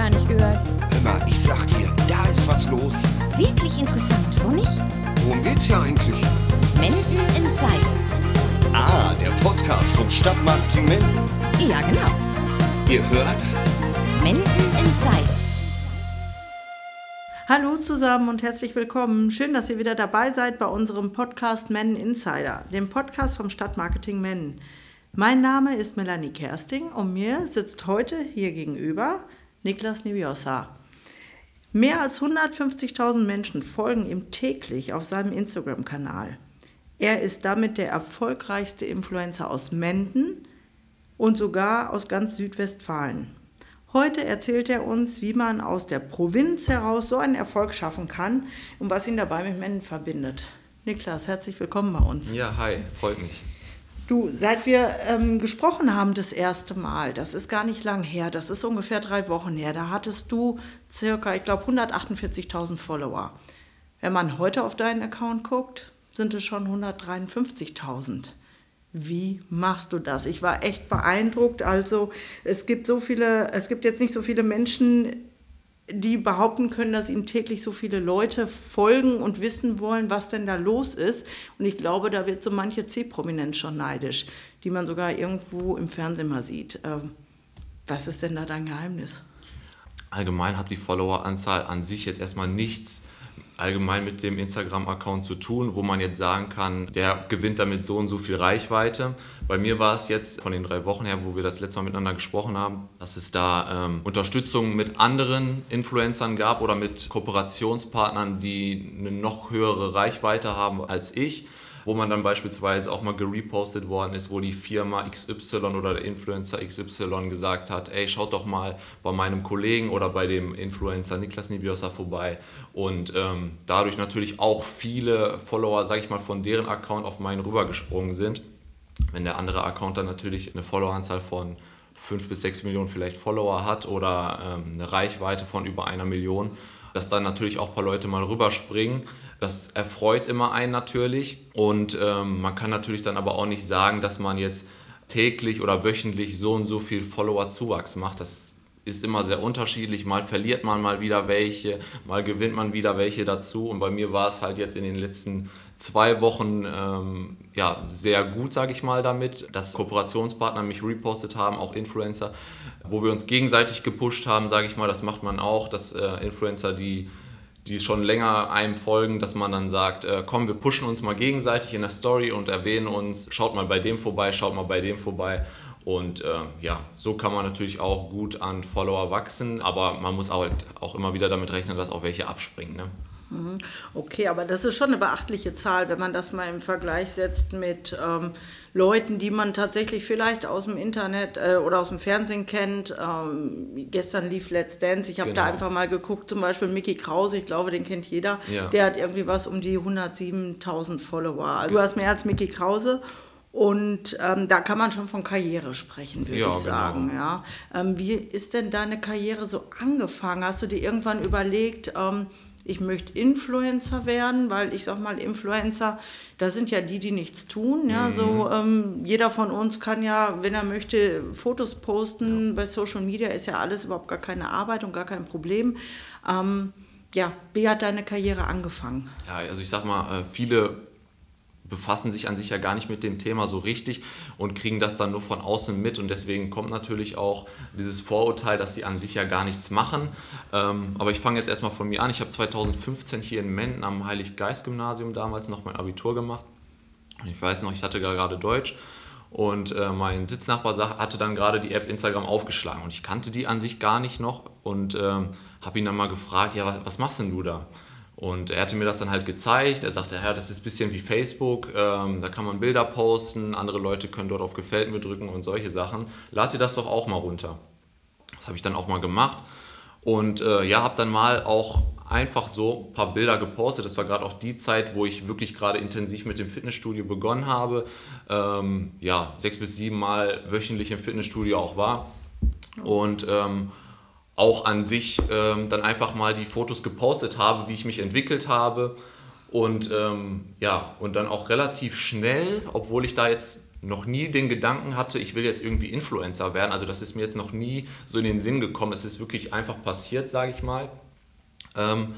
gar nicht gehört. Hör mal, ich sag dir, da ist was los. Wirklich interessant, wo nicht? Worum geht's hier eigentlich? Menden Insider. Ah, der Podcast vom Stadtmarketing Menden. Ja, genau. Ihr hört? Menden Insider. Hallo zusammen und herzlich willkommen. Schön, dass ihr wieder dabei seid bei unserem Podcast Men Insider, dem Podcast vom Stadtmarketing Men. Mein Name ist Melanie Kersting und mir sitzt heute hier gegenüber Niklas Niviosa. Mehr als 150.000 Menschen folgen ihm täglich auf seinem Instagram-Kanal. Er ist damit der erfolgreichste Influencer aus Menden und sogar aus ganz Südwestfalen. Heute erzählt er uns, wie man aus der Provinz heraus so einen Erfolg schaffen kann und was ihn dabei mit Menden verbindet. Niklas, herzlich willkommen bei uns. Ja, hi, freut mich. Du, seit wir ähm, gesprochen haben das erste Mal, das ist gar nicht lang her, das ist ungefähr drei Wochen her, da hattest du circa, ich glaube, 148.000 Follower. Wenn man heute auf deinen Account guckt, sind es schon 153.000. Wie machst du das? Ich war echt beeindruckt. Also es gibt so viele, es gibt jetzt nicht so viele Menschen, die behaupten können, dass ihnen täglich so viele Leute folgen und wissen wollen, was denn da los ist. Und ich glaube, da wird so manche C-Prominenz schon neidisch, die man sogar irgendwo im Fernsehen mal sieht. Ähm, was ist denn da dein Geheimnis? Allgemein hat die Followeranzahl an sich jetzt erstmal nichts allgemein mit dem Instagram-Account zu tun, wo man jetzt sagen kann, der gewinnt damit so und so viel Reichweite. Bei mir war es jetzt von den drei Wochen her, wo wir das letzte Mal miteinander gesprochen haben, dass es da ähm, Unterstützung mit anderen Influencern gab oder mit Kooperationspartnern, die eine noch höhere Reichweite haben als ich wo man dann beispielsweise auch mal gerepostet worden ist, wo die Firma XY oder der Influencer XY gesagt hat, ey, schaut doch mal bei meinem Kollegen oder bei dem Influencer Niklas Nibiosa vorbei. Und ähm, dadurch natürlich auch viele Follower, sag ich mal, von deren Account auf meinen rübergesprungen sind. Wenn der andere Account dann natürlich eine Followeranzahl von 5 bis 6 Millionen vielleicht Follower hat oder ähm, eine Reichweite von über einer Million, dass dann natürlich auch ein paar Leute mal rüberspringen. Das erfreut immer einen natürlich und ähm, man kann natürlich dann aber auch nicht sagen, dass man jetzt täglich oder wöchentlich so und so viel Follower-Zuwachs macht. Das ist immer sehr unterschiedlich. Mal verliert man mal wieder welche, mal gewinnt man wieder welche dazu. Und bei mir war es halt jetzt in den letzten zwei Wochen ähm, ja, sehr gut, sage ich mal, damit, dass Kooperationspartner mich repostet haben, auch Influencer, wo wir uns gegenseitig gepusht haben, sage ich mal. Das macht man auch, dass äh, Influencer, die die schon länger einem folgen, dass man dann sagt, äh, komm, wir pushen uns mal gegenseitig in der Story und erwähnen uns, schaut mal bei dem vorbei, schaut mal bei dem vorbei. Und äh, ja, so kann man natürlich auch gut an Follower wachsen, aber man muss halt auch immer wieder damit rechnen, dass auch welche abspringen. Ne? Mhm. Okay, aber das ist schon eine beachtliche Zahl, wenn man das mal im Vergleich setzt mit ähm, Leuten, die man tatsächlich vielleicht aus dem Internet äh, oder aus dem Fernsehen kennt. Ähm, gestern lief Let's Dance, ich habe genau. da einfach mal geguckt, zum Beispiel Mickey Krause, ich glaube, den kennt jeder. Ja. Der hat irgendwie was um die 107.000 Follower. Also du hast mehr als Mickey Krause. Und ähm, da kann man schon von Karriere sprechen, würde ja, ich genau. sagen. Genau. Ja. Ähm, wie ist denn deine Karriere so angefangen? Hast du dir irgendwann überlegt, ähm, ich möchte Influencer werden, weil ich sag mal, Influencer, da sind ja die, die nichts tun. Ja, mhm. so ähm, jeder von uns kann ja, wenn er möchte, Fotos posten. Ja. Bei Social Media ist ja alles überhaupt gar keine Arbeit und gar kein Problem. Ähm, ja, wie hat deine Karriere angefangen? Ja, also ich sag mal, äh, viele befassen sich an sich ja gar nicht mit dem Thema so richtig und kriegen das dann nur von außen mit. Und deswegen kommt natürlich auch dieses Vorurteil, dass sie an sich ja gar nichts machen. Ähm, aber ich fange jetzt erstmal von mir an. Ich habe 2015 hier in Menden am Heilig-Geist-Gymnasium damals noch mein Abitur gemacht. Ich weiß noch, ich hatte gerade Deutsch. Und äh, mein Sitznachbar hatte dann gerade die App Instagram aufgeschlagen und ich kannte die an sich gar nicht noch und äh, habe ihn dann mal gefragt, ja, was, was machst denn du da? Und er hatte mir das dann halt gezeigt. Er sagte, ja, das ist ein bisschen wie Facebook. Ähm, da kann man Bilder posten, andere Leute können dort auf Gefällt mir drücken und solche Sachen. Lad dir das doch auch mal runter. Das habe ich dann auch mal gemacht. Und äh, ja, habe dann mal auch einfach so ein paar Bilder gepostet. Das war gerade auch die Zeit, wo ich wirklich gerade intensiv mit dem Fitnessstudio begonnen habe. Ähm, ja, sechs bis sieben Mal wöchentlich im Fitnessstudio auch war. Und ähm, auch an sich ähm, dann einfach mal die Fotos gepostet habe, wie ich mich entwickelt habe. Und ähm, ja, und dann auch relativ schnell, obwohl ich da jetzt noch nie den Gedanken hatte, ich will jetzt irgendwie Influencer werden. Also das ist mir jetzt noch nie so in den Sinn gekommen. Es ist wirklich einfach passiert, sage ich mal. Ähm,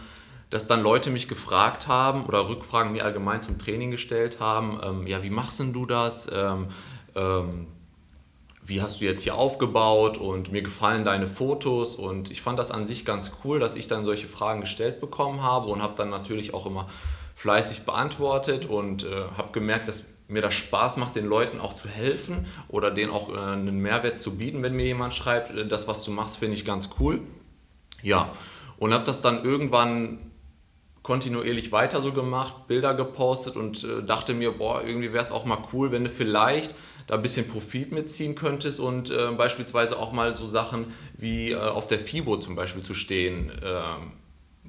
dass dann Leute mich gefragt haben oder Rückfragen mir allgemein zum Training gestellt haben, ähm, ja, wie machst denn du das? Wie hast du jetzt hier aufgebaut und mir gefallen deine Fotos und ich fand das an sich ganz cool, dass ich dann solche Fragen gestellt bekommen habe und habe dann natürlich auch immer fleißig beantwortet und äh, habe gemerkt, dass mir das Spaß macht, den Leuten auch zu helfen oder denen auch äh, einen Mehrwert zu bieten, wenn mir jemand schreibt, äh, das, was du machst, finde ich ganz cool. Ja, und habe das dann irgendwann kontinuierlich weiter so gemacht, Bilder gepostet und äh, dachte mir, boah, irgendwie wäre es auch mal cool, wenn du vielleicht da ein bisschen Profit mitziehen könntest und äh, beispielsweise auch mal so Sachen wie äh, auf der FIBO zum Beispiel zu stehen ähm,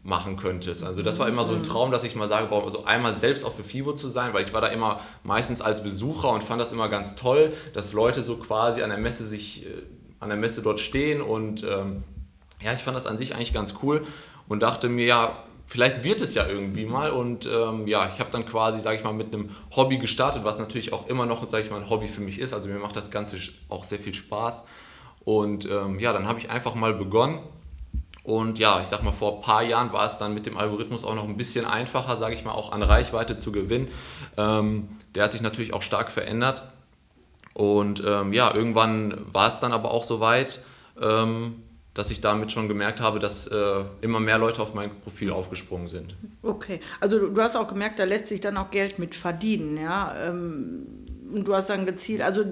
machen könntest. Also das war immer so ein Traum, dass ich mal sage, boah, also einmal selbst auf der FIBO zu sein, weil ich war da immer meistens als Besucher und fand das immer ganz toll, dass Leute so quasi an der Messe sich, äh, an der Messe dort stehen und ähm, ja, ich fand das an sich eigentlich ganz cool und dachte mir, ja, vielleicht wird es ja irgendwie mal und ähm, ja, ich habe dann quasi, sage ich mal, mit einem Hobby gestartet, was natürlich auch immer noch, sage ich mal, ein Hobby für mich ist. Also mir macht das Ganze auch sehr viel Spaß und ähm, ja, dann habe ich einfach mal begonnen und ja, ich sag mal, vor ein paar Jahren war es dann mit dem Algorithmus auch noch ein bisschen einfacher, sage ich mal, auch an Reichweite zu gewinnen. Ähm, der hat sich natürlich auch stark verändert. Und ähm, ja, irgendwann war es dann aber auch so weit, ähm, dass ich damit schon gemerkt habe, dass äh, immer mehr Leute auf mein Profil aufgesprungen sind. Okay, also du, du, hast auch gemerkt, da lässt sich dann auch Geld mit verdienen, ja. Ähm, und du hast dann gezielt, also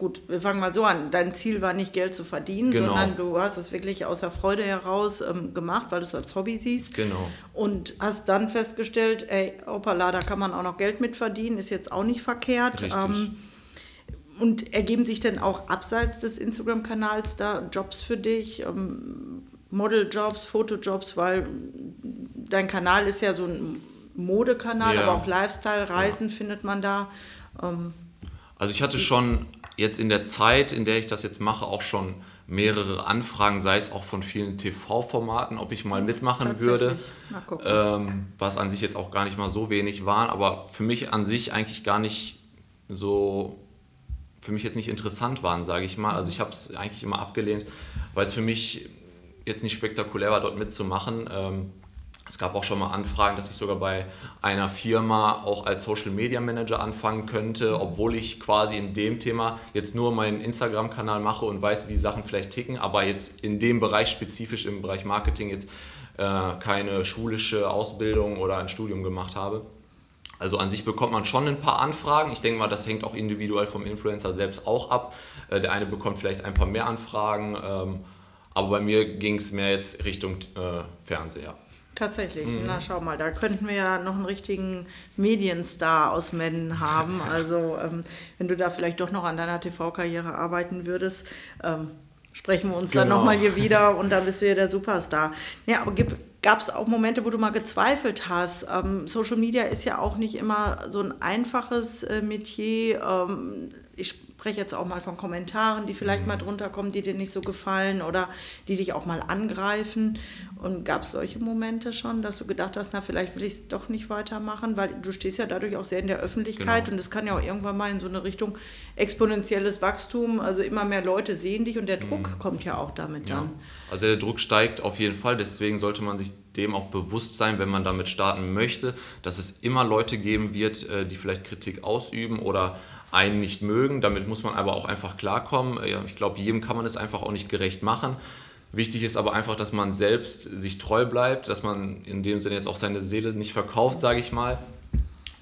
gut, wir fangen mal so an. Dein Ziel war nicht Geld zu verdienen, genau. sondern du hast es wirklich aus der Freude heraus ähm, gemacht, weil du es als Hobby siehst. Genau. Und hast dann festgestellt, ey, opala, da kann man auch noch Geld mit verdienen, ist jetzt auch nicht verkehrt. Richtig. Ähm, und ergeben sich denn auch abseits des Instagram-Kanals da Jobs für dich? Ähm, Modeljobs, Fotojobs, weil dein Kanal ist ja so ein Modekanal, ja. aber auch Lifestyle, Reisen ja. findet man da. Ähm, also ich hatte schon jetzt in der Zeit, in der ich das jetzt mache, auch schon mehrere Anfragen, sei es auch von vielen TV-Formaten, ob ich mal mitmachen würde, ähm, was an sich jetzt auch gar nicht mal so wenig waren, aber für mich an sich eigentlich gar nicht so, für mich jetzt nicht interessant waren, sage ich mal. Also ich habe es eigentlich immer abgelehnt, weil es für mich jetzt nicht spektakulär war, dort mitzumachen. Ähm, es gab auch schon mal Anfragen, dass ich sogar bei einer Firma auch als Social Media Manager anfangen könnte, obwohl ich quasi in dem Thema jetzt nur meinen Instagram-Kanal mache und weiß, wie Sachen vielleicht ticken, aber jetzt in dem Bereich spezifisch im Bereich Marketing jetzt äh, keine schulische Ausbildung oder ein Studium gemacht habe. Also an sich bekommt man schon ein paar Anfragen. Ich denke mal, das hängt auch individuell vom Influencer selbst auch ab. Äh, der eine bekommt vielleicht ein paar mehr Anfragen, ähm, aber bei mir ging es mehr jetzt Richtung äh, Fernseher. Tatsächlich, mhm. na schau mal, da könnten wir ja noch einen richtigen Medienstar aus Mennen haben. Also ähm, wenn du da vielleicht doch noch an deiner TV-Karriere arbeiten würdest, ähm, sprechen wir uns genau. dann nochmal hier wieder und dann bist du ja der Superstar. Ja, aber gab es auch Momente, wo du mal gezweifelt hast? Ähm, Social Media ist ja auch nicht immer so ein einfaches äh, Metier. Ähm, ich spreche jetzt auch mal von Kommentaren, die vielleicht mhm. mal drunter kommen, die dir nicht so gefallen oder die dich auch mal angreifen. Und gab es solche Momente schon, dass du gedacht hast, na, vielleicht will ich es doch nicht weitermachen, weil du stehst ja dadurch auch sehr in der Öffentlichkeit genau. und es kann ja auch irgendwann mal in so eine Richtung exponentielles Wachstum, also immer mehr Leute sehen dich und der Druck mhm. kommt ja auch damit ja. dann. Also der Druck steigt auf jeden Fall, deswegen sollte man sich dem auch bewusst sein, wenn man damit starten möchte, dass es immer Leute geben wird, äh, die vielleicht Kritik ausüben oder einen nicht mögen. Damit muss man aber auch einfach klarkommen. Ich glaube, jedem kann man es einfach auch nicht gerecht machen. Wichtig ist aber einfach, dass man selbst sich treu bleibt, dass man in dem Sinne jetzt auch seine Seele nicht verkauft, sage ich mal,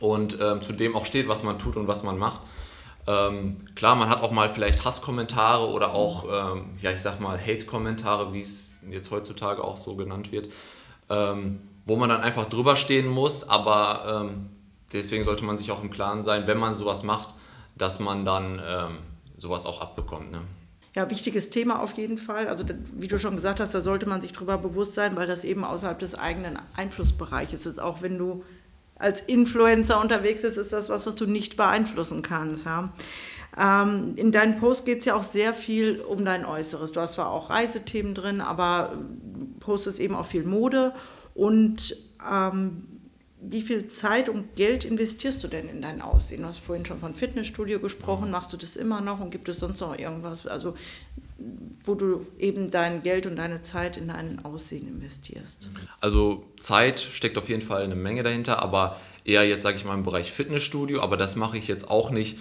und ähm, zu dem auch steht, was man tut und was man macht. Ähm, klar, man hat auch mal vielleicht Hasskommentare oder auch, ähm, ja, ich sag mal, Hate-Kommentare, wie es jetzt heutzutage auch so genannt wird, ähm, wo man dann einfach drüber stehen muss, aber ähm, deswegen sollte man sich auch im Klaren sein, wenn man sowas macht, dass man dann ähm, sowas auch abbekommt. Ne? Ja, wichtiges Thema auf jeden Fall. Also wie du schon gesagt hast, da sollte man sich darüber bewusst sein, weil das eben außerhalb des eigenen Einflussbereiches ist. Auch wenn du als Influencer unterwegs bist, ist das was, was du nicht beeinflussen kannst. Ja? Ähm, in deinen Posts geht es ja auch sehr viel um dein Äußeres. Du hast zwar auch Reisethemen drin, aber postest eben auch viel Mode und ähm, wie viel Zeit und Geld investierst du denn in dein Aussehen? Du hast vorhin schon von Fitnessstudio gesprochen. Machst du das immer noch und gibt es sonst noch irgendwas, also wo du eben dein Geld und deine Zeit in dein Aussehen investierst? Also Zeit steckt auf jeden Fall eine Menge dahinter, aber eher jetzt sage ich mal im Bereich Fitnessstudio, aber das mache ich jetzt auch nicht,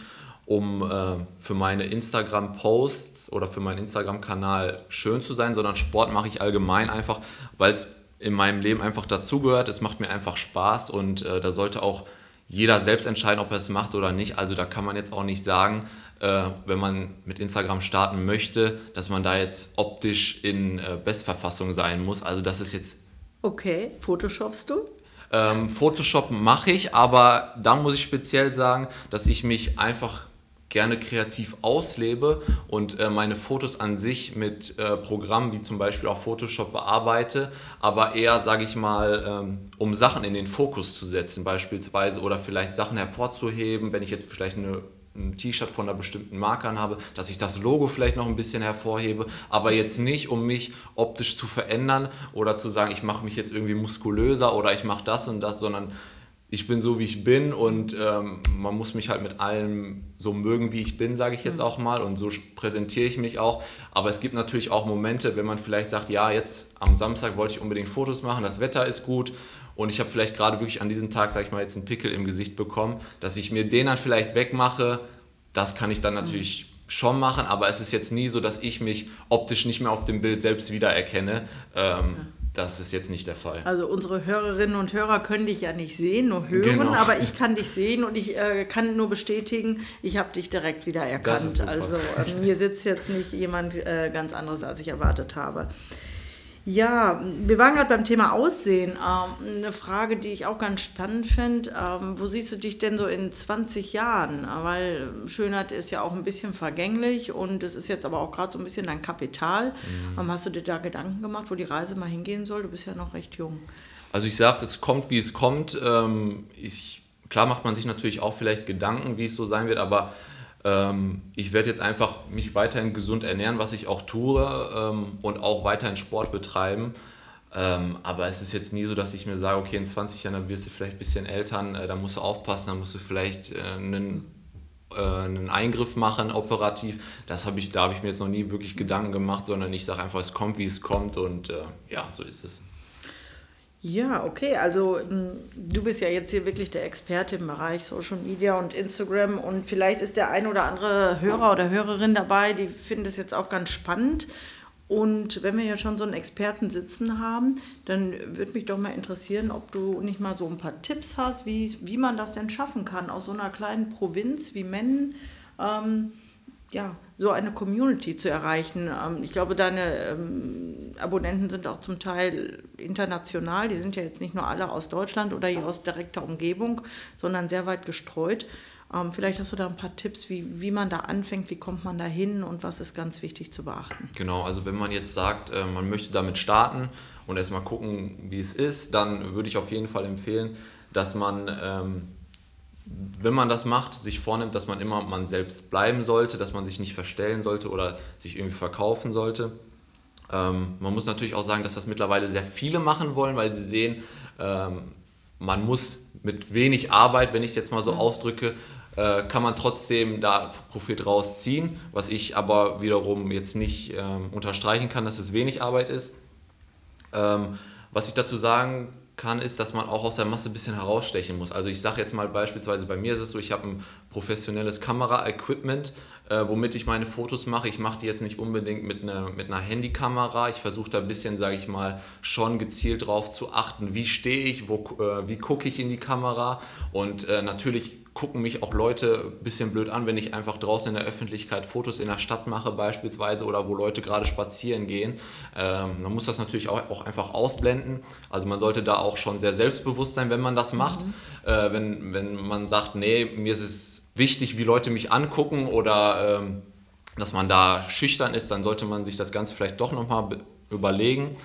um äh, für meine Instagram-Posts oder für meinen Instagram-Kanal schön zu sein, sondern Sport mache ich allgemein einfach, weil es in meinem Leben einfach dazugehört. Es macht mir einfach Spaß und äh, da sollte auch jeder selbst entscheiden, ob er es macht oder nicht. Also da kann man jetzt auch nicht sagen, äh, wenn man mit Instagram starten möchte, dass man da jetzt optisch in äh, Bestverfassung sein muss. Also das ist jetzt... Okay, Photoshopst du? Ähm, Photoshop mache ich, aber da muss ich speziell sagen, dass ich mich einfach gerne kreativ auslebe und äh, meine Fotos an sich mit äh, Programmen wie zum Beispiel auch Photoshop bearbeite, aber eher, sage ich mal, ähm, um Sachen in den Fokus zu setzen beispielsweise oder vielleicht Sachen hervorzuheben, wenn ich jetzt vielleicht eine ein T-Shirt von einer bestimmten Marke anhabe, dass ich das Logo vielleicht noch ein bisschen hervorhebe, aber jetzt nicht, um mich optisch zu verändern oder zu sagen, ich mache mich jetzt irgendwie muskulöser oder ich mache das und das, sondern ich bin so, wie ich bin und ähm, man muss mich halt mit allem so mögen, wie ich bin, sage ich jetzt mhm. auch mal und so präsentiere ich mich auch. Aber es gibt natürlich auch Momente, wenn man vielleicht sagt, ja, jetzt am Samstag wollte ich unbedingt Fotos machen, das Wetter ist gut und ich habe vielleicht gerade wirklich an diesem Tag, sage ich mal, jetzt einen Pickel im Gesicht bekommen, dass ich mir den dann vielleicht wegmache, das kann ich dann mhm. natürlich mhm. schon machen, aber es ist jetzt nie so, dass ich mich optisch nicht mehr auf dem Bild selbst wiedererkenne. Ähm, das ist jetzt nicht der Fall. Also unsere Hörerinnen und Hörer können dich ja nicht sehen, nur hören, genau. aber ich kann dich sehen und ich äh, kann nur bestätigen, ich habe dich direkt wieder erkannt. Also äh, mir sitzt jetzt nicht jemand äh, ganz anderes, als ich erwartet habe. Ja, wir waren gerade beim Thema Aussehen. Ähm, eine Frage, die ich auch ganz spannend finde. Ähm, wo siehst du dich denn so in 20 Jahren? Weil Schönheit ist ja auch ein bisschen vergänglich und es ist jetzt aber auch gerade so ein bisschen dein Kapital. Mhm. Ähm, hast du dir da Gedanken gemacht, wo die Reise mal hingehen soll? Du bist ja noch recht jung. Also ich sage, es kommt, wie es kommt. Ähm, ich, klar macht man sich natürlich auch vielleicht Gedanken, wie es so sein wird, aber ich werde jetzt einfach mich weiterhin gesund ernähren, was ich auch tue ähm, und auch weiterhin Sport betreiben. Ähm, aber es ist jetzt nie so, dass ich mir sage, okay, in 20 Jahren dann wirst du vielleicht ein bisschen älter, äh, da musst du aufpassen, da musst du vielleicht äh, einen, äh, einen Eingriff machen, operativ. Das habe ich, da habe ich mir jetzt noch nie wirklich Gedanken gemacht, sondern ich sage einfach, es kommt, wie es kommt und ja, so ist es. Ja, okay. Also hm, du bist ja jetzt hier wirklich der Experte im Bereich Social Media und Instagram und vielleicht ist der ein oder andere Hörer oder Hörerin dabei, die finden das jetzt auch ganz spannend. Und wenn wir ja schon so einen Experten sitzen haben, dann würde mich doch mal interessieren, ob du nicht mal so ein paar Tipps hast, wie, wie man das denn schaffen kann, aus so einer kleinen Provinz wie Mennen. Ähm, ja, so eine Community zu erreichen. Ähm, ich glaube, deine ähm, Abonnenten sind auch zum Teil international. Die sind ja jetzt nicht nur alle aus Deutschland oder hier aus direkter Umgebung, sondern sehr weit gestreut. Ähm, vielleicht hast du da ein paar Tipps, wie, wie man da anfängt, wie kommt man da hin und was ist ganz wichtig zu beachten. Genau, also wenn man jetzt sagt, äh, man möchte damit starten und erstmal gucken, wie es ist, dann würde ich auf jeden Fall empfehlen, dass man wenn man das macht, sich vornimmt, dass man immer man selbst bleiben sollte, dass man sich nicht verstellen sollte oder sich irgendwie verkaufen sollte. Ähm, man muss natürlich auch sagen, dass das mittlerweile sehr viele machen wollen, weil sie sehen, ähm, man muss mit wenig Arbeit, wenn ich es jetzt mal so mhm. ausdrücke, äh, kann man trotzdem da Profit rausziehen, was ich aber wiederum jetzt nicht ähm, unterstreichen kann, dass es wenig Arbeit ist. Ähm, was ich dazu sagen kann, ist, dass man auch aus der Masse ein bisschen herausstechen muss. Also ich sage jetzt mal beispielsweise, bei mir ist es so, ich habe ein professionelles Kamera-Equipment, äh, womit ich meine Fotos mache. Ich mache die jetzt nicht unbedingt mit einer, mit einer Handykamera. Ich versuche da ein bisschen, sage ich mal, schon gezielt drauf zu achten, wie stehe ich, wo, äh, wie gucke ich in die Kamera. Und äh, natürlich gucken mich auch Leute ein bisschen blöd an, wenn ich einfach draußen in der Öffentlichkeit Fotos in der Stadt mache beispielsweise oder wo Leute gerade spazieren gehen. Ähm, man muss das natürlich auch, auch, einfach ausblenden. Also man sollte da auch schon sehr selbstbewusst sein, wenn man das macht. Mhm. Äh, wenn, wenn man sagt, nee, mir ist es wichtig, wie Leute mich angucken oder ähm, dass man da schüchtern ist, dann sollte man sich das Ganze vielleicht doch nochmal überlegen.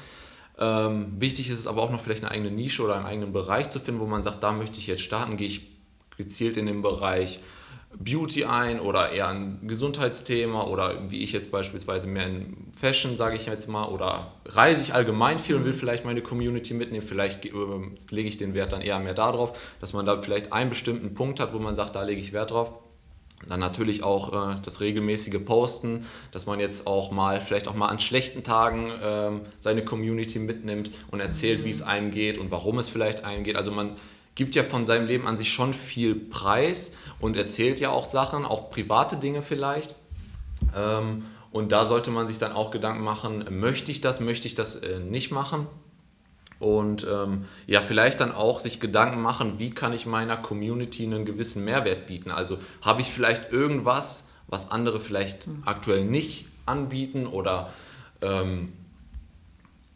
Ähm, wichtig ist es aber auch noch vielleicht eine eigene Nische oder einen eigenen Bereich zu finden, wo man sagt, da möchte ich jetzt starten, gehe ich gezielt in den Bereich Beauty ein oder eher ein Gesundheitsthema oder wie ich jetzt beispielsweise mehr in Fashion, sage ich jetzt mal, oder reise ich allgemein viel und will vielleicht meine Community mitnehmen, vielleicht äh, lege ich den Wert dann eher mehr darauf, dass man da vielleicht einen bestimmten Punkt hat, wo man sagt, da lege ich Wert drauf. Dann natürlich auch äh, das regelmäßige Posten, dass man jetzt auch mal, vielleicht auch mal an schlechten Tagen ähm, seine Community mitnimmt und erzählt, wie es einem geht und warum es vielleicht einem geht. Also man gibt ja von seinem Leben an sich schon viel Preis und erzählt ja auch Sachen, auch private Dinge vielleicht. Ähm, und da sollte man sich dann auch Gedanken machen, möchte ich das, möchte ich das äh, nicht machen? Und ähm, ja, vielleicht dann auch sich Gedanken machen, wie kann ich meiner Community einen gewissen Mehrwert bieten? Also habe ich vielleicht irgendwas, was andere vielleicht mhm. aktuell nicht anbieten oder ähm,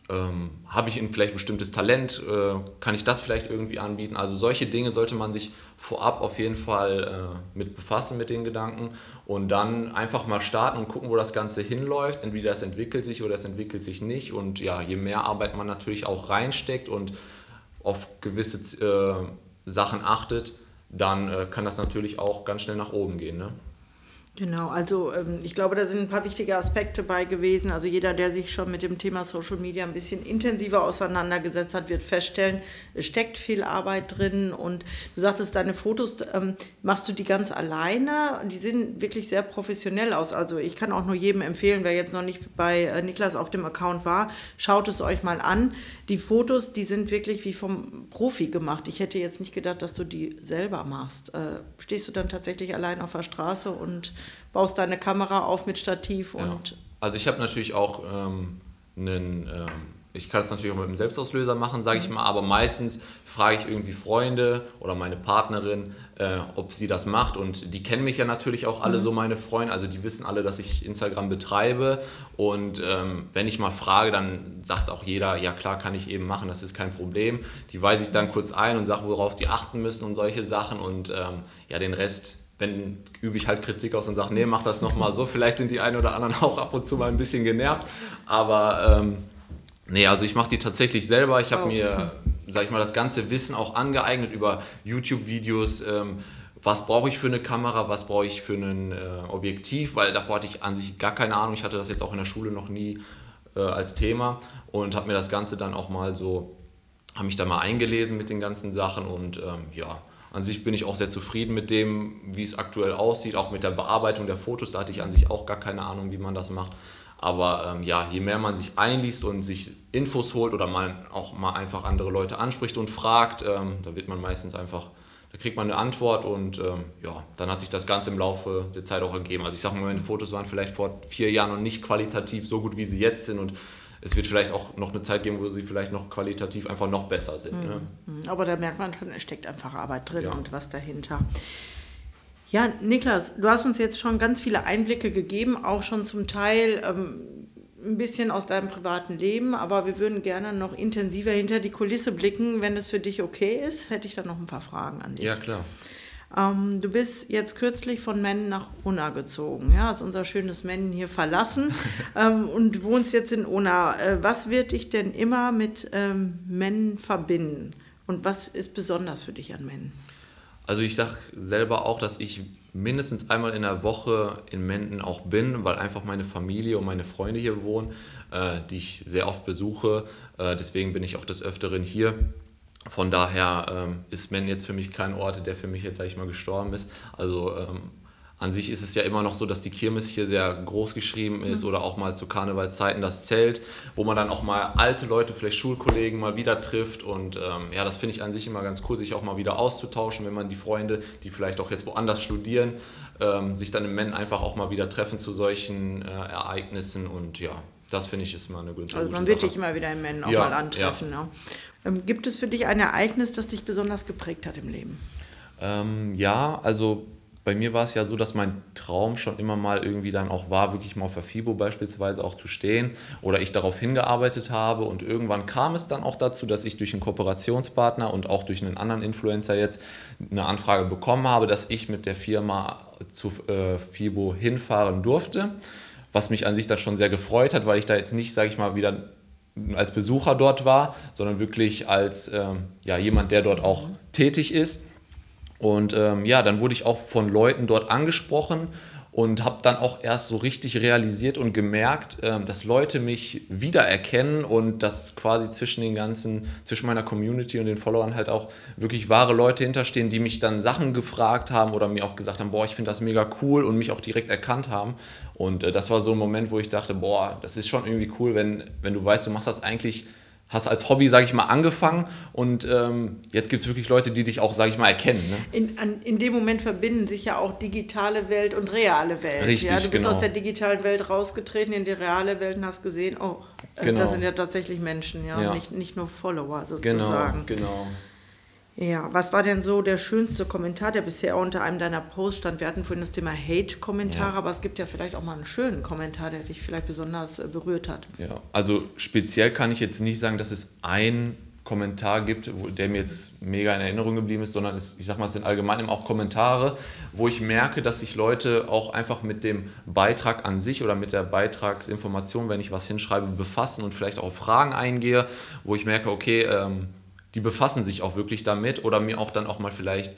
ähm, habe ich vielleicht ein bestimmtes Talent, äh, kann ich das vielleicht irgendwie anbieten? Also solche Dinge sollte man sich vorab auf jeden Fall äh, mit befassen mit den Gedanken und dann einfach mal starten und gucken, wo das Ganze hinläuft. Entweder es entwickelt sich oder es entwickelt sich nicht und ja, je mehr Arbeit man natürlich auch reinsteckt und auf gewisse äh, Sachen achtet, dann äh, kann das natürlich auch ganz schnell nach oben gehen. Ne? Genau, also ähm, ich glaube, da sind ein paar wichtige Aspekte bei gewesen. Also jeder, der sich schon mit dem Thema Social Media ein bisschen intensiver auseinandergesetzt hat, wird feststellen, es steckt viel Arbeit drin. Und du sagtest, deine Fotos ähm, machst du die ganz alleine. Die sehen wirklich sehr professionell aus. Also ich kann auch nur jedem empfehlen, wer jetzt noch nicht bei äh, Niklas auf dem Account war, schaut es euch mal an. Die Fotos, die sind wirklich wie vom Profi gemacht. Ich hätte jetzt nicht gedacht, dass du die selber machst. Äh, stehst du dann tatsächlich allein auf der Straße und baust deine Kamera auf mit Stativ und. Ja. Also ich habe natürlich auch ähm, einen, ähm, ich kann es natürlich auch mit einem Selbstauslöser machen, sage ich mhm. mal, aber meistens frage ich irgendwie Freunde oder meine Partnerin, äh, ob sie das macht und die kennen mich ja natürlich auch alle mhm. so, meine Freunde, also die wissen alle, dass ich Instagram betreibe und ähm, wenn ich mal frage, dann sagt auch jeder, ja klar, kann ich eben machen, das ist kein Problem. Die weise ich dann kurz ein und sage, worauf die achten müssen und solche Sachen und ähm, ja, den Rest wenn übe ich halt Kritik aus und sage, nee, mach das nochmal so. Vielleicht sind die einen oder anderen auch ab und zu mal ein bisschen genervt. Aber ähm, nee, also ich mache die tatsächlich selber. Ich habe oh. mir, sag ich mal, das ganze Wissen auch angeeignet über YouTube-Videos. Ähm, was brauche ich für eine Kamera, was brauche ich für ein äh, Objektiv, weil davor hatte ich an sich gar keine Ahnung. Ich hatte das jetzt auch in der Schule noch nie äh, als Thema und habe mir das Ganze dann auch mal so, habe mich da mal eingelesen mit den ganzen Sachen und ähm, ja, an sich bin ich auch sehr zufrieden mit dem, wie es aktuell aussieht, auch mit der Bearbeitung der Fotos. Da hatte ich an sich auch gar keine Ahnung, wie man das macht. Aber ähm, ja, je mehr man sich einliest und sich Infos holt oder man auch mal einfach andere Leute anspricht und fragt, ähm, da wird man meistens einfach, da kriegt man eine Antwort und ähm, ja, dann hat sich das Ganze im Laufe der Zeit auch ergeben. Also ich sage mal, meine Fotos waren vielleicht vor vier Jahren noch nicht qualitativ so gut, wie sie jetzt sind und es wird vielleicht auch noch eine Zeit geben, wo sie vielleicht noch qualitativ einfach noch besser sind. Mhm. Ne? Mhm. Aber da merkt man schon, es steckt einfach Arbeit drin ja. und was dahinter. Ja, Niklas, du hast uns jetzt schon ganz viele Einblicke gegeben, auch schon zum Teil ähm, ein bisschen aus deinem privaten Leben, aber wir würden gerne noch intensiver hinter die Kulisse blicken. Wenn es für dich okay ist, hätte ich dann noch ein paar Fragen an dich. Ja, klar. Ähm, du bist jetzt kürzlich von Mennen nach Unna gezogen. Ja, hast unser schönes Mennen hier verlassen ähm, und wohnst jetzt in Unna. Äh, was wird dich denn immer mit ähm, Mennen verbinden? Und was ist besonders für dich an Mennen? Also ich sage selber auch, dass ich mindestens einmal in der Woche in Menden auch bin, weil einfach meine Familie und meine Freunde hier wohnen, äh, die ich sehr oft besuche. Äh, deswegen bin ich auch des Öfteren hier. Von daher ähm, ist Men jetzt für mich kein Ort, der für mich jetzt, sage ich mal, gestorben ist. Also ähm, an sich ist es ja immer noch so, dass die Kirmes hier sehr groß geschrieben ist mhm. oder auch mal zu Karnevalszeiten das Zelt, wo man dann auch mal alte Leute, vielleicht Schulkollegen mal wieder trifft. Und ähm, ja, das finde ich an sich immer ganz cool, sich auch mal wieder auszutauschen, wenn man die Freunde, die vielleicht auch jetzt woanders studieren, ähm, sich dann im Men einfach auch mal wieder treffen zu solchen äh, Ereignissen. Und ja, das finde ich ist immer eine gute Also man wird dich immer wieder im Men auch ja, mal antreffen. Ja. Ne? Ähm, gibt es für dich ein Ereignis, das dich besonders geprägt hat im Leben? Ähm, ja, also bei mir war es ja so, dass mein Traum schon immer mal irgendwie dann auch war, wirklich mal auf der FIBO beispielsweise auch zu stehen oder ich darauf hingearbeitet habe und irgendwann kam es dann auch dazu, dass ich durch einen Kooperationspartner und auch durch einen anderen Influencer jetzt eine Anfrage bekommen habe, dass ich mit der Firma zu äh, FIBO hinfahren durfte, was mich an sich dann schon sehr gefreut hat, weil ich da jetzt nicht, sage ich mal, wieder als Besucher dort war, sondern wirklich als ähm, ja, jemand, der dort auch tätig ist. Und ähm, ja, dann wurde ich auch von Leuten dort angesprochen und habe dann auch erst so richtig realisiert und gemerkt, ähm, dass Leute mich wiedererkennen und dass quasi zwischen den ganzen, zwischen meiner Community und den Followern halt auch wirklich wahre Leute hinterstehen, die mich dann Sachen gefragt haben oder mir auch gesagt haben, boah, ich finde das mega cool und mich auch direkt erkannt haben. Und äh, das war so ein Moment, wo ich dachte, boah, das ist schon irgendwie cool, wenn, wenn du weißt, du machst das eigentlich hast als Hobby, sage ich mal, angefangen und ähm, jetzt gibt es wirklich Leute, die dich auch, sage ich mal, erkennen. Ne? In, an, in dem Moment verbinden sich ja auch digitale Welt und reale Welt. Richtig, ja, du bist genau. aus der digitalen Welt rausgetreten in die reale Welt und hast gesehen, oh, äh, Genau. das sind ja tatsächlich Menschen, ja, Ja. Nicht, nicht nur Follower Genau, sozusagen. genau. Ja, was war denn so der schönste Kommentar, der bisher unter einem deiner Posts stand? Wir hatten vorhin das Thema Hate-Kommentare, Ja. aber es gibt ja vielleicht auch mal einen schönen Kommentar, der dich vielleicht besonders äh, berührt hat. Ja, also speziell kann ich jetzt nicht sagen, dass es einen Kommentar gibt, der mir jetzt mega in Erinnerung geblieben ist, sondern es, ich sag mal, es sind allgemein eben auch Kommentare, wo ich merke, dass sich Leute auch einfach mit dem Beitrag an sich oder mit der Beitragsinformation, wenn ich was hinschreibe, befassen und vielleicht auch Fragen eingehe, wo ich merke, okay, ähm, die befassen sich auch wirklich damit oder mir auch dann auch mal vielleicht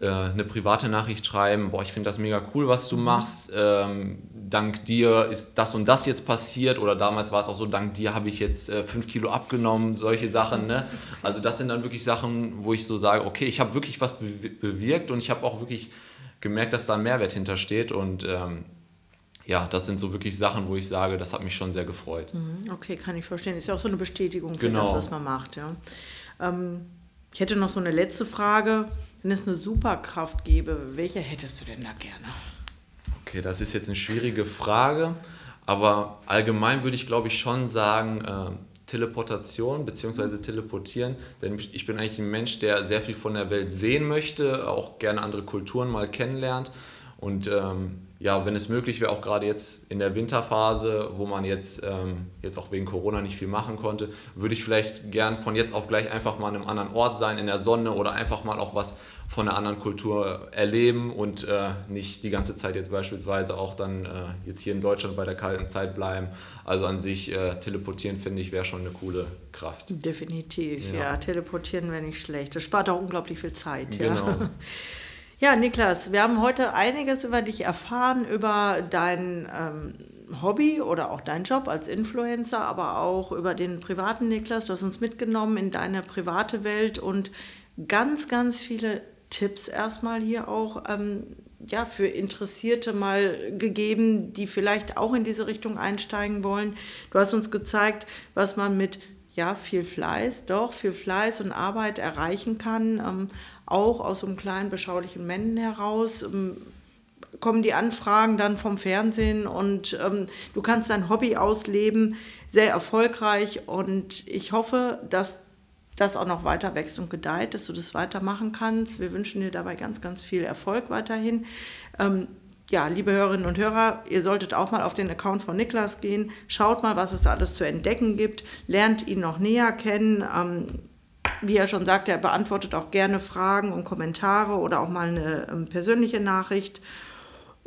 äh, eine private Nachricht schreiben, boah, ich finde das mega cool, was du machst, ähm, dank dir ist das und das jetzt passiert oder damals war es auch so, dank dir habe ich jetzt äh, fünf Kilo abgenommen, solche Sachen, ne? Also das sind dann wirklich Sachen, wo ich so sage, okay, ich habe wirklich was bew- bewirkt und ich habe auch wirklich gemerkt, dass da ein Mehrwert hintersteht und ähm, ja, das sind so wirklich Sachen, wo ich sage, das hat mich schon sehr gefreut. Mhm, Okay, kann ich verstehen. Ist ja auch so eine Bestätigung für Genau. das, was man macht. Ja. Ähm, ich hätte noch so eine letzte Frage. Wenn es eine Superkraft gäbe, welche hättest du denn da gerne? Okay, das ist jetzt eine schwierige Frage, aber allgemein würde ich glaube ich schon sagen, äh, Teleportation bzw. teleportieren, denn ich bin eigentlich ein Mensch, der sehr viel von der Welt sehen möchte, auch gerne andere Kulturen mal kennenlernt und ähm, ja, wenn es möglich wäre, auch gerade jetzt in der Winterphase, wo man jetzt, ähm, jetzt auch wegen Corona nicht viel machen konnte, würde ich vielleicht gern von jetzt auf gleich einfach mal an einem anderen Ort sein, in der Sonne oder einfach mal auch was von einer anderen Kultur erleben und äh, nicht die ganze Zeit jetzt beispielsweise auch dann äh, jetzt hier in Deutschland bei der kalten Zeit bleiben. Also an sich äh, teleportieren finde ich wäre schon eine coole Kraft. Definitiv, ja. Ja. Teleportieren wäre nicht schlecht. Das spart auch unglaublich viel Zeit. Genau. Ja. Niklas, wir haben heute einiges über dich erfahren, über dein ähm, Hobby oder auch deinen Job als Influencer, aber auch über den privaten Niklas. Du hast uns mitgenommen in deine private Welt und ganz, ganz viele Tipps erstmal hier auch ähm, ja, für Interessierte mal gegeben, die vielleicht auch in diese Richtung einsteigen wollen. Du hast uns gezeigt, was man mit ja, viel Fleiß, doch, viel Fleiß und Arbeit erreichen kann, ähm, auch aus so einem kleinen, beschaulichen Männchen heraus. Ähm, kommen die Anfragen dann vom Fernsehen und ähm, du kannst dein Hobby ausleben, sehr erfolgreich und ich hoffe, dass das auch noch weiter wächst und gedeiht, dass du das weitermachen kannst. Wir wünschen dir dabei ganz, ganz viel Erfolg weiterhin. Ähm, ja, liebe Hörerinnen und Hörer, ihr solltet auch mal auf den Account von Niklas gehen. Schaut mal, was es alles zu entdecken gibt. Lernt ihn noch näher kennen. Ähm, wie er schon sagte, er beantwortet auch gerne Fragen und Kommentare oder auch mal eine ähm, persönliche Nachricht.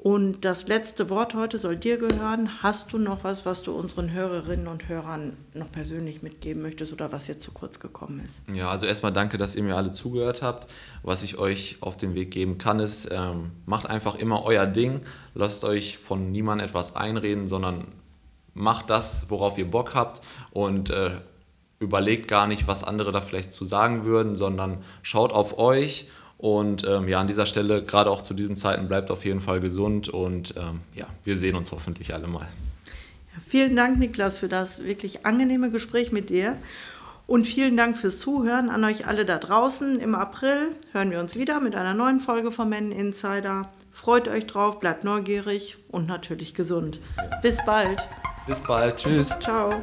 Und das letzte Wort heute soll dir gehören. Hast du noch was, was du unseren Hörerinnen und Hörern noch persönlich mitgeben möchtest oder was jetzt zu kurz gekommen ist? Ja, also erstmal danke, dass ihr mir alle zugehört habt. Was ich euch auf den Weg geben kann, ist, ähm, macht einfach immer euer Ding. Lasst euch von niemandem etwas einreden, sondern macht das, worauf ihr Bock habt und äh, überlegt gar nicht, was andere da vielleicht zu sagen würden, sondern schaut auf euch und ähm, ja, an dieser Stelle, gerade auch zu diesen Zeiten, bleibt auf jeden Fall gesund und ähm, ja, wir sehen uns hoffentlich alle mal. Ja, vielen Dank, Niklas, für das wirklich angenehme Gespräch mit dir. Und vielen Dank fürs Zuhören an euch alle da draußen. Im April hören wir uns wieder mit einer neuen Folge von Men Insider. Freut euch drauf, bleibt neugierig und natürlich gesund. Bis bald. Bis bald, tschüss. Ciao.